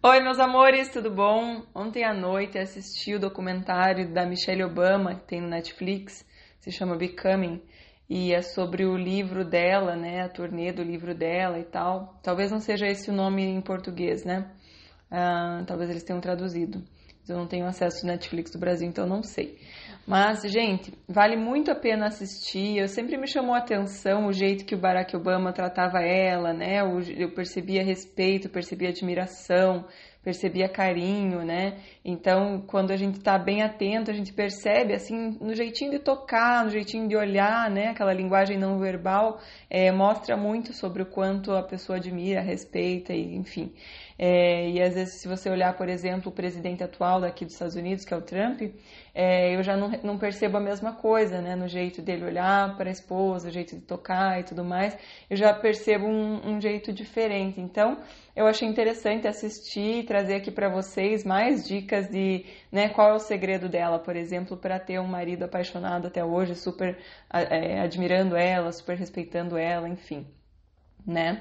Oi, meus amores, tudo bom? Ontem à noite assisti o documentário da Michelle Obama, que tem no Netflix, se chama Becoming, e é sobre o livro dela, né, a turnê do livro dela e tal. Talvez não seja esse o nome em português, né? Ah, talvez eles tenham traduzido. Eu não tenho acesso ao Netflix do Brasil, então não sei. Mas, gente, vale muito a pena assistir. Eu sempre me chamou a atenção o jeito que o Barack Obama tratava ela, né? Eu percebia respeito, percebia admiração, percebia carinho, né? Então, quando a gente está bem atento, a gente percebe, assim, no jeitinho de tocar, no jeitinho de olhar, né? Aquela linguagem não verbal é, mostra muito sobre o quanto a pessoa admira, respeita, e, enfim. É, e às vezes, se você olhar, por exemplo, o presidente atual daqui dos Estados Unidos, que é o Trump, é, eu já não, não percebo a mesma coisa, né? No jeito dele olhar para a esposa, o jeito de tocar e tudo mais, eu já percebo um, um jeito diferente. Então, eu achei interessante assistir e trazer aqui para vocês mais dicas de né, qual é o segredo dela, por exemplo, para ter um marido apaixonado até hoje, super é, admirando ela, super respeitando ela, enfim, né?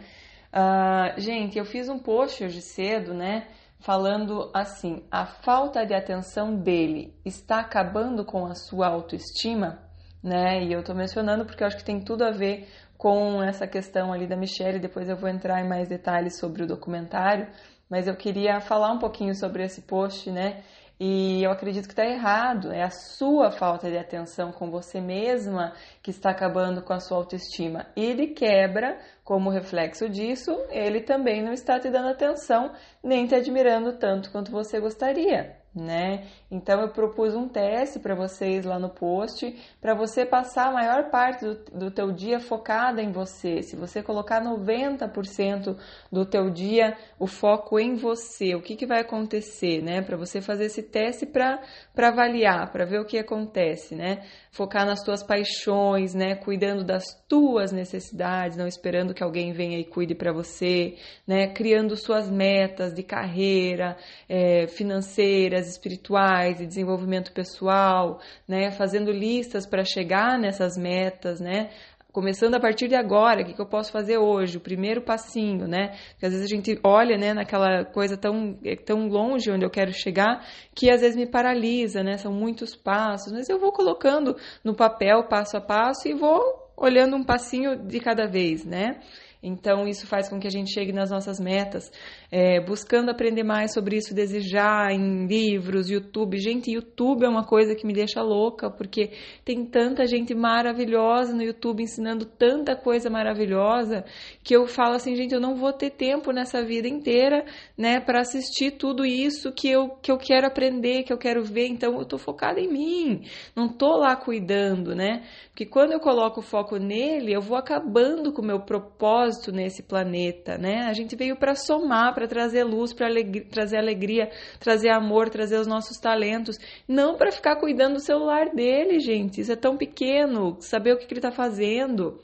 Uh, gente, eu fiz um post hoje cedo, né? Falando assim: a falta de atenção dele está acabando com a sua autoestima, né? E eu tô mencionando porque eu acho que tem tudo a ver com essa questão ali da Michelle. Depois eu vou entrar em mais detalhes sobre o documentário, mas eu queria falar um pouquinho sobre esse post, né? E eu acredito que está errado. É a sua falta de atenção com você mesma que está acabando com a sua autoestima. Ele quebra, como reflexo disso, ele também não está te dando atenção, nem te admirando tanto quanto você gostaria né? Então eu propus um teste para vocês lá no post, para você passar a maior parte do, do teu dia focada em você. Se você colocar 90% do teu dia o foco em você, o que, que vai acontecer, né? Para você fazer esse teste para avaliar, para ver o que acontece, né? Focar nas tuas paixões, né? Cuidando das tuas necessidades, não esperando que alguém venha e cuide para você, né? Criando suas metas de carreira, é, financeiras, espirituais e desenvolvimento pessoal, né? Fazendo listas para chegar nessas metas, né? começando a partir de agora, o que, que, eu posso fazer hoje, o primeiro passinho, né? Porque às vezes a gente olha, né, naquela coisa tão, é, tão longe onde eu quero chegar, que às vezes me paralisa, né? São muitos passos, mas eu vou colocando no papel passo a passo e vou olhando um passinho de cada vez, né? Então, isso faz com que a gente chegue nas nossas metas, é, buscando aprender mais sobre isso, desejar em livros, YouTube. Gente, YouTube é uma coisa que me deixa louca, porque tem tanta gente maravilhosa no YouTube ensinando tanta coisa maravilhosa que eu falo assim, gente, eu não vou ter tempo nessa vida inteira, né, para assistir tudo isso que eu, que eu quero aprender, que eu quero ver. Então, eu tô focada em mim, não tô lá cuidando, né? Porque quando eu coloco o foco nele, eu vou acabando com o meu propósito propósito nesse planeta, né? A gente veio para somar, para trazer luz, para trazer alegria, trazer amor, trazer os nossos talentos, não para ficar cuidando do celular dele, gente. Isso é tão pequeno, saber o que, que ele está fazendo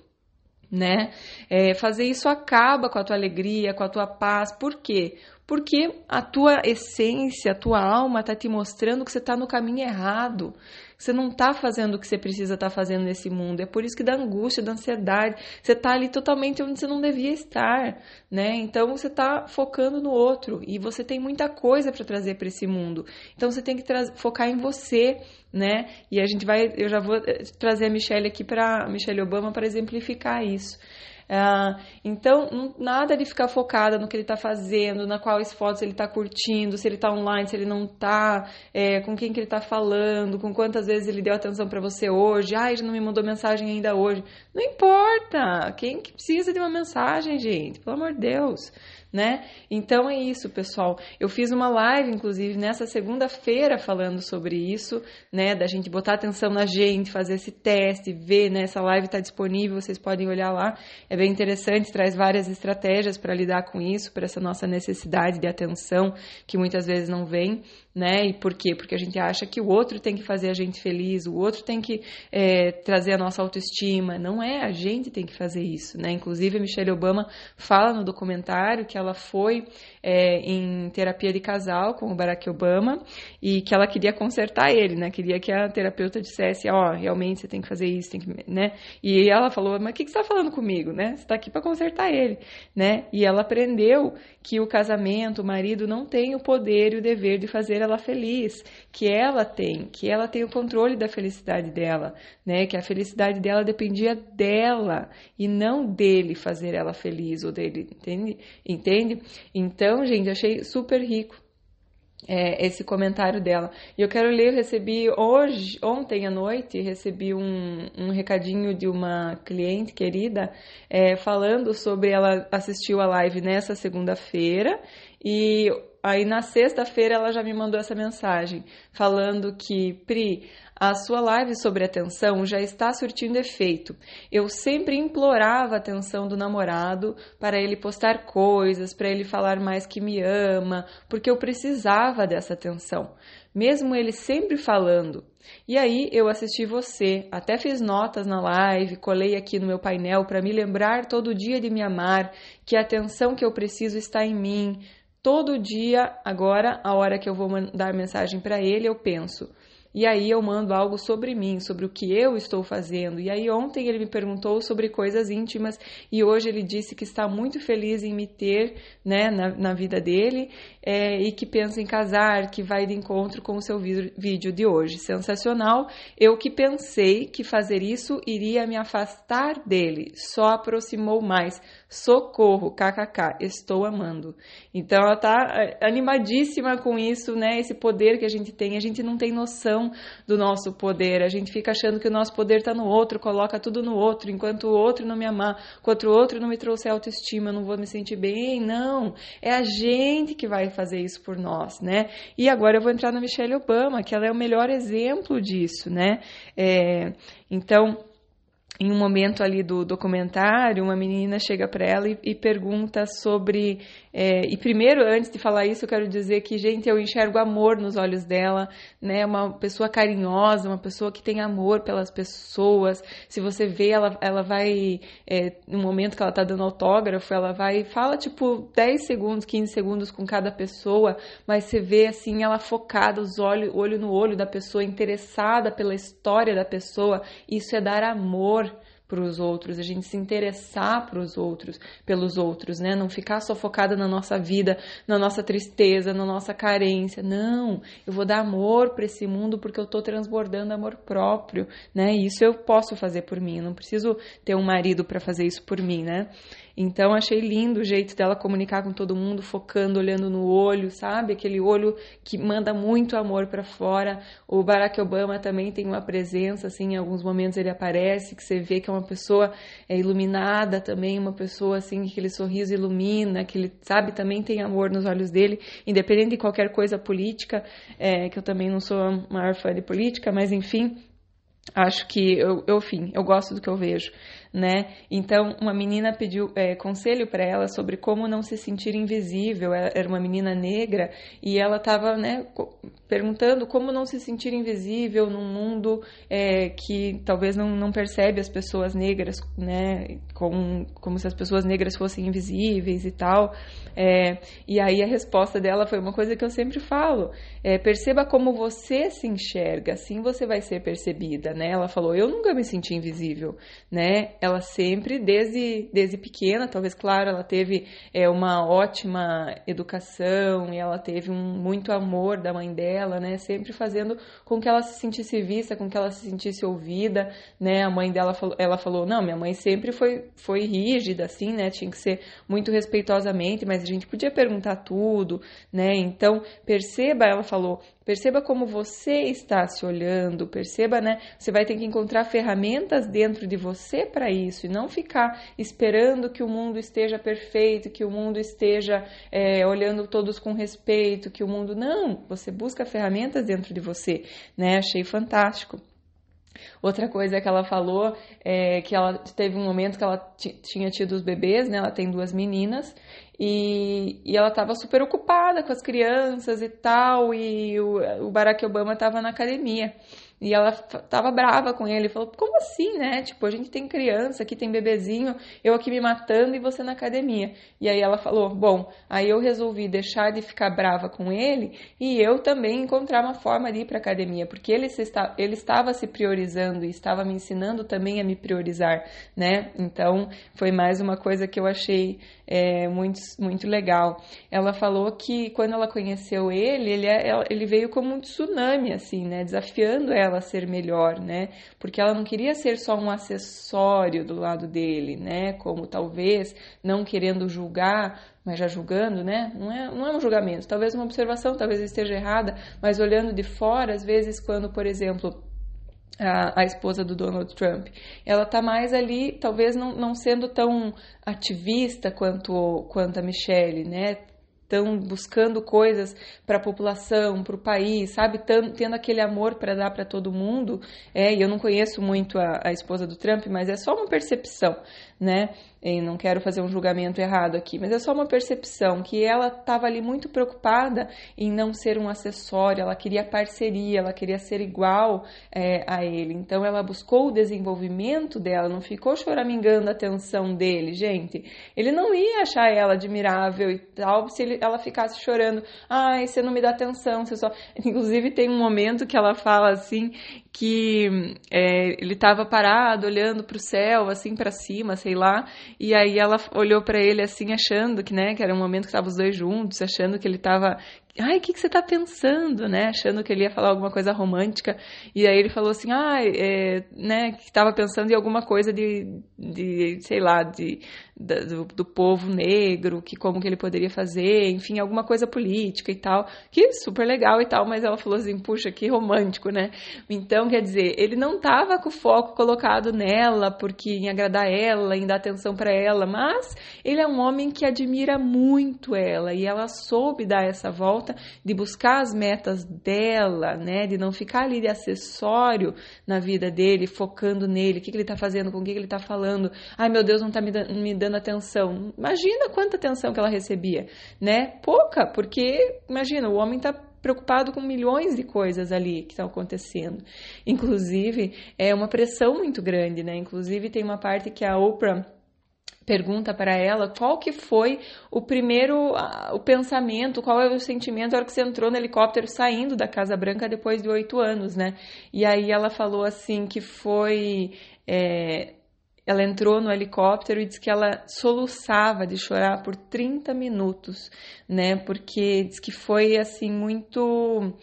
né? É, fazer isso acaba com a tua alegria, com a tua paz. Por quê? Porque a tua essência, a tua alma está te mostrando que você está no caminho errado. Você não está fazendo o que você precisa estar tá fazendo nesse mundo. É por isso que dá angústia, dá ansiedade. Você está ali totalmente onde você não devia estar, né? Então você está focando no outro e você tem muita coisa para trazer para esse mundo. Então você tem que focar em você, né? E a gente vai, eu já vou eh, trazer a Michelle aqui para Michelle Obama para exemplificar isso. Ah, então, nada de ficar focada no que ele está fazendo, na quais fotos ele está curtindo, se ele está online, se ele não está, é, com quem que ele está falando, com quantas vezes ele deu atenção para você hoje. Ai, já não me mandou mensagem ainda hoje. Não importa. Quem que precisa de uma mensagem, gente? Pelo amor de Deus né? Então é isso, pessoal. Eu fiz uma live, inclusive, nessa segunda-feira falando sobre isso, né? Da gente botar atenção na gente, fazer esse teste, ver, né? Essa live está disponível, vocês podem olhar lá. É bem interessante, traz várias estratégias para lidar com isso, para essa nossa necessidade de atenção que muitas vezes não vem, né? E por quê? Porque a gente acha que o outro tem que fazer a gente feliz, o outro tem que é, trazer a nossa autoestima. Não é, a gente tem que fazer isso, né? Inclusive, a Michelle Obama fala no documentário que ela foi é, em terapia de casal com o Barack Obama e que ela queria consertar ele, né? Queria que a terapeuta dissesse, ó, oh, realmente você tem que fazer isso, tem que, né? E ela falou, mas o que, você está falando comigo, né? Você tá aqui para consertar ele, né? E ela aprendeu que o casamento, o marido não tem o poder e o dever de fazer ela feliz, que ela tem, que ela tem o controle da felicidade dela, né? Que a felicidade dela dependia dela e não dele fazer ela feliz ou dele, entende? Entende? Então, gente, achei super rico é, esse comentário dela. E eu quero ler, eu recebi hoje, ontem à noite, recebi um, um recadinho de uma cliente querida é, falando sobre ela assistiu a live nessa segunda-feira e aí na sexta-feira ela já me mandou essa mensagem falando que Pri, a sua live sobre atenção já está surtindo efeito. Eu sempre implorava a atenção do namorado para ele postar coisas, para ele falar mais que me ama, porque eu precisava dessa atenção, mesmo ele sempre falando. E aí eu assisti você, até fiz notas na live, colei aqui no meu painel para me lembrar todo dia de me amar, que a atenção que eu preciso está em mim. Todo dia, agora, a hora que eu vou mandar mensagem para ele, eu penso: e aí eu mando algo sobre mim, sobre o que eu estou fazendo. E aí ontem ele me perguntou sobre coisas íntimas e hoje ele disse que está muito feliz em me ter né, na, na vida dele é, e que pensa em casar, que vai de encontro com o seu vídeo de hoje. Sensacional. Eu que pensei que fazer isso iria me afastar dele, só aproximou mais. Socorro, kkk, estou amando. Então ela tá é, animadíssima com isso, né? Esse poder que a gente tem. A gente não tem noção do nosso poder. A gente fica achando que o nosso poder está no outro, coloca tudo no outro, enquanto o outro não me amar, enquanto o outro não me trouxer autoestima, eu não vou me sentir bem. Não, é a gente que vai fazer isso por nós, né? E agora eu vou entrar na Michelle Obama, que ela é o melhor exemplo disso, né? É, então em um momento ali do documentário, uma menina chega para ela e, e, pergunta sobre. É, e primeiro, antes de falar isso, eu quero dizer que, gente, eu enxergo amor nos olhos dela, né? Uma pessoa carinhosa, uma pessoa que tem amor pelas pessoas. Se você vê, ela, ela vai. É, no momento que ela tá dando autógrafo, ela vai. Fala tipo 10 segundos, 15 segundos com cada pessoa, mas você vê assim, ela focada, os olhos, olho no olho da pessoa, interessada pela história da pessoa. Isso é dar amor para os outros, a gente se interessar para os outros, pelos outros, né? Não ficar só focada na nossa vida, na nossa tristeza, na nossa carência. Não, eu vou dar amor para esse mundo porque eu estou transbordando amor próprio, né? Isso eu posso fazer por mim, eu não preciso ter um marido para fazer isso por mim, né? Então achei lindo o jeito dela comunicar com todo mundo, focando, olhando no olho, sabe? Aquele olho que manda muito amor para fora. O Barack Obama também tem uma presença, assim, em alguns momentos ele aparece, que você vê que é uma pessoa é, iluminada também, uma pessoa assim, que aquele sorriso ilumina, que ele, sabe, também tem amor nos olhos dele, independente de qualquer coisa política, é, que eu também não sou a maior fã de política, mas enfim, acho que eu, eu, enfim, eu gosto do que eu vejo né? Então, uma menina pediu é, conselho para ela sobre como não se sentir invisível. Ela era uma menina negra e ela estava, né, perguntando como não se sentir invisível num mundo é, que talvez não, não percebe as pessoas negras, né? Com, como se as pessoas negras fossem invisíveis e tal. É, e aí a resposta dela foi uma coisa que eu sempre falo: é, perceba como você se enxerga, assim você vai ser percebida, né? Ela falou: eu nunca me senti invisível, né? Ela sempre, desde, desde pequena, talvez, claro, ela teve é, uma ótima educação e ela teve um, muito amor da mãe dela, né? Sempre fazendo com que ela se sentisse vista, com que ela se sentisse ouvida, né? A mãe dela falou, ela falou, não, minha mãe sempre foi, foi rígida, assim, né? Tinha que ser muito respeitosamente, mas a gente podia perguntar tudo, né? Então, perceba, ela falou, Perceba como você está se olhando, perceba, né? Você vai ter que encontrar ferramentas dentro de você para isso e não ficar esperando que o mundo esteja perfeito, que o mundo esteja é, olhando todos com respeito, que o mundo. Não! Você busca ferramentas dentro de você, né? Achei fantástico. Outra coisa que ela falou é que ela teve um momento que ela tinha tido os bebês, né? Ela tem duas meninas e, e ela estava super ocupada com as crianças e tal, e o, o Barack Obama estava na academia. E ela tava brava com ele, falou: "Como assim, né? Tipo, a gente tem criança, aqui tem bebezinho, eu aqui me matando e você na academia". E aí ela falou: "Bom, aí eu resolvi deixar de ficar brava com ele e eu também encontrar uma forma de ir para academia, porque ele está ele estava se priorizando e estava me ensinando também a me priorizar, né? Então, foi mais uma coisa que eu achei é, muito, muito legal. Ela falou que quando ela conheceu ele, ele, é, ele veio como um tsunami, assim, né? Desafiando ela a ser melhor, né? Porque ela não queria ser só um acessório do lado dele, né? Como talvez não querendo julgar, mas já julgando, né? Não é, não é um julgamento, talvez uma observação, talvez esteja errada, mas olhando de fora, às vezes, quando, por exemplo, a, a, esposa do Donald Trump. Ela está mais ali, talvez não, não sendo tão ativista quanto, quanto a Michelle, né? Estão buscando coisas para a população, para o país, sabe? Tendo aquele amor para dar para todo mundo. É, e eu não conheço muito a, a esposa do Trump, mas é só uma percepção, né? E não quero fazer um julgamento errado aqui, mas é só uma percepção que ela estava ali muito preocupada em não ser um acessório, ela queria parceria, ela queria ser igual é, a ele. Então ela buscou o desenvolvimento dela, não ficou choramingando a atenção dele, gente. Ele não ia achar ela admirável e tal se ele, ela ficasse chorando. Ai, você não me dá atenção, você só. Inclusive tem um momento que ela fala assim que é, ele estava parado olhando para o céu, assim para cima, sei lá, e aí ela olhou para ele assim, achando que, né, que era um momento que estavam os dois juntos, achando que ele estava ai, o que, que você está pensando, né? Achando que ele ia falar alguma coisa romântica. E aí ele falou assim, ah, é, né, que estava pensando em alguma coisa de, de sei lá, de, do, do, povo negro, que como que ele poderia fazer, enfim, alguma coisa política e tal, que super legal e tal, mas ela falou assim, puxa, que romântico, né? Então, quer dizer, ele não estava com o foco colocado nela, porque em agradar ela, em dar atenção para ela, mas ele é um homem que admira muito ela, e ela soube dar essa volta volta, de buscar as metas dela, né? De não ficar ali de acessório na vida dele, focando nele, o que, que ele está fazendo, com o que, que ele está falando. Ai, meu Deus, não está me, me dando atenção. Imagina quanta atenção que ela recebia, né? Pouca, porque, imagina, o homem está preocupado com milhões de coisas ali que estão acontecendo. Inclusive, é uma pressão muito grande, né? Inclusive, tem uma parte que a Oprah pergunta para ela qual que foi o primeiro o pensamento, qual é o sentimento na hora que você entrou no helicóptero saindo da Casa Branca depois de oito anos, né? E aí ela falou assim que foi é, ela entrou no helicóptero e disse que ela soluçava de chorar por 30 minutos, né? Porque diz que foi assim muito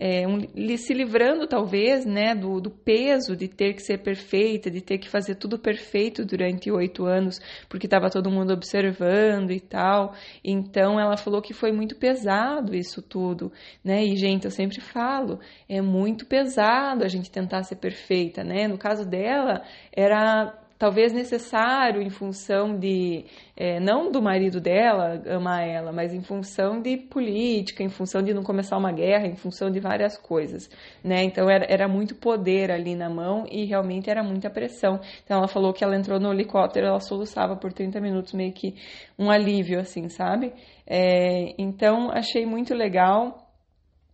é, um, se livrando talvez né, do, do, peso de ter que ser perfeita, de ter que fazer tudo perfeito durante oito anos, porque estava todo mundo observando e tal. Então ela falou que foi muito pesado isso tudo, né? E gente, eu sempre falo, é muito pesado a gente tentar ser perfeita, né? No caso dela, era talvez necessário em função de, é, não do marido dela amar ela, mas em função de política, em função de não começar uma guerra, em função de várias coisas, né? Então era, era muito poder ali na mão e realmente era muita pressão. Então ela falou que ela entrou no helicóptero, ela soluçava por 30 minutos, meio que um alívio, assim, sabe? É, então achei muito legal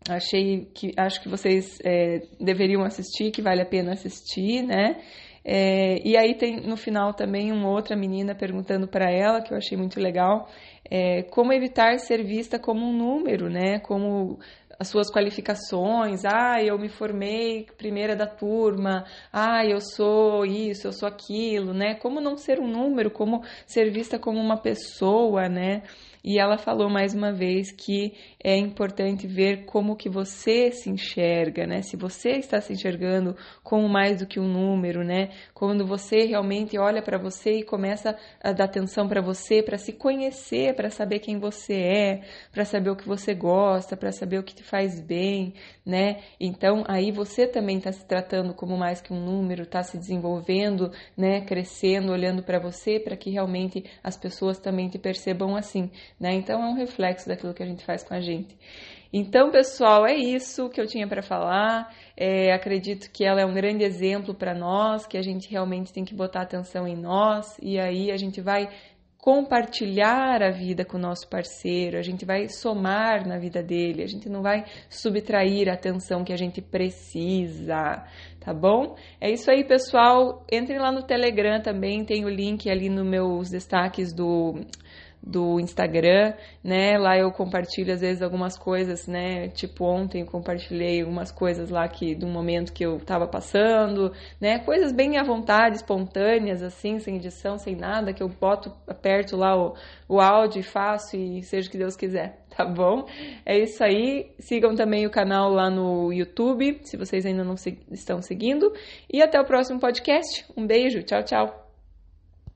achei que acho que vocês é, deveriam assistir, que vale a pena assistir, né? É, e aí tem no final também uma outra menina perguntando para ela, que eu achei muito legal, é, como evitar ser vista como um número, né? Como as suas qualificações, ah, eu me formei primeira da turma, ah, eu sou isso, eu sou aquilo, né? Como não ser um número, como ser vista como uma pessoa, né? E ela falou mais uma vez que é importante ver como que você se enxerga, né? Se você está se enxergando como mais do que um número, né? Quando você realmente olha para você e começa a dar atenção para você, para se conhecer, para saber quem você é, para saber o que você gosta, para saber o que te faz bem, né? Então aí você também está se tratando como mais que um número, está se desenvolvendo, né? Crescendo, olhando para você, para que realmente as pessoas também te percebam assim né? Então é um reflexo daquilo que a gente faz com a gente. Então, pessoal, é isso que eu tinha para falar. É, acredito que ela é um grande exemplo para nós, que a gente realmente tem que botar atenção em nós e aí a gente vai compartilhar a vida com o nosso parceiro, a gente vai somar na vida dele, a gente não vai subtrair a atenção que a gente precisa, tá bom? É isso aí, pessoal. Entrem lá no Telegram também, tem o link ali nos meus destaques do do Instagram, né? Lá eu compartilho às vezes algumas coisas, né? Tipo ontem eu compartilhei algumas coisas lá que do momento que eu tava passando, né? Coisas bem à vontade, espontâneas assim, sem edição, sem nada, que eu boto, aperto lá o, o áudio e faço e seja o que Deus quiser, tá bom? É isso aí. Sigam também o canal lá no YouTube, se vocês ainda não se, estão seguindo, e até o próximo podcast. Um beijo. Tchau, tchau.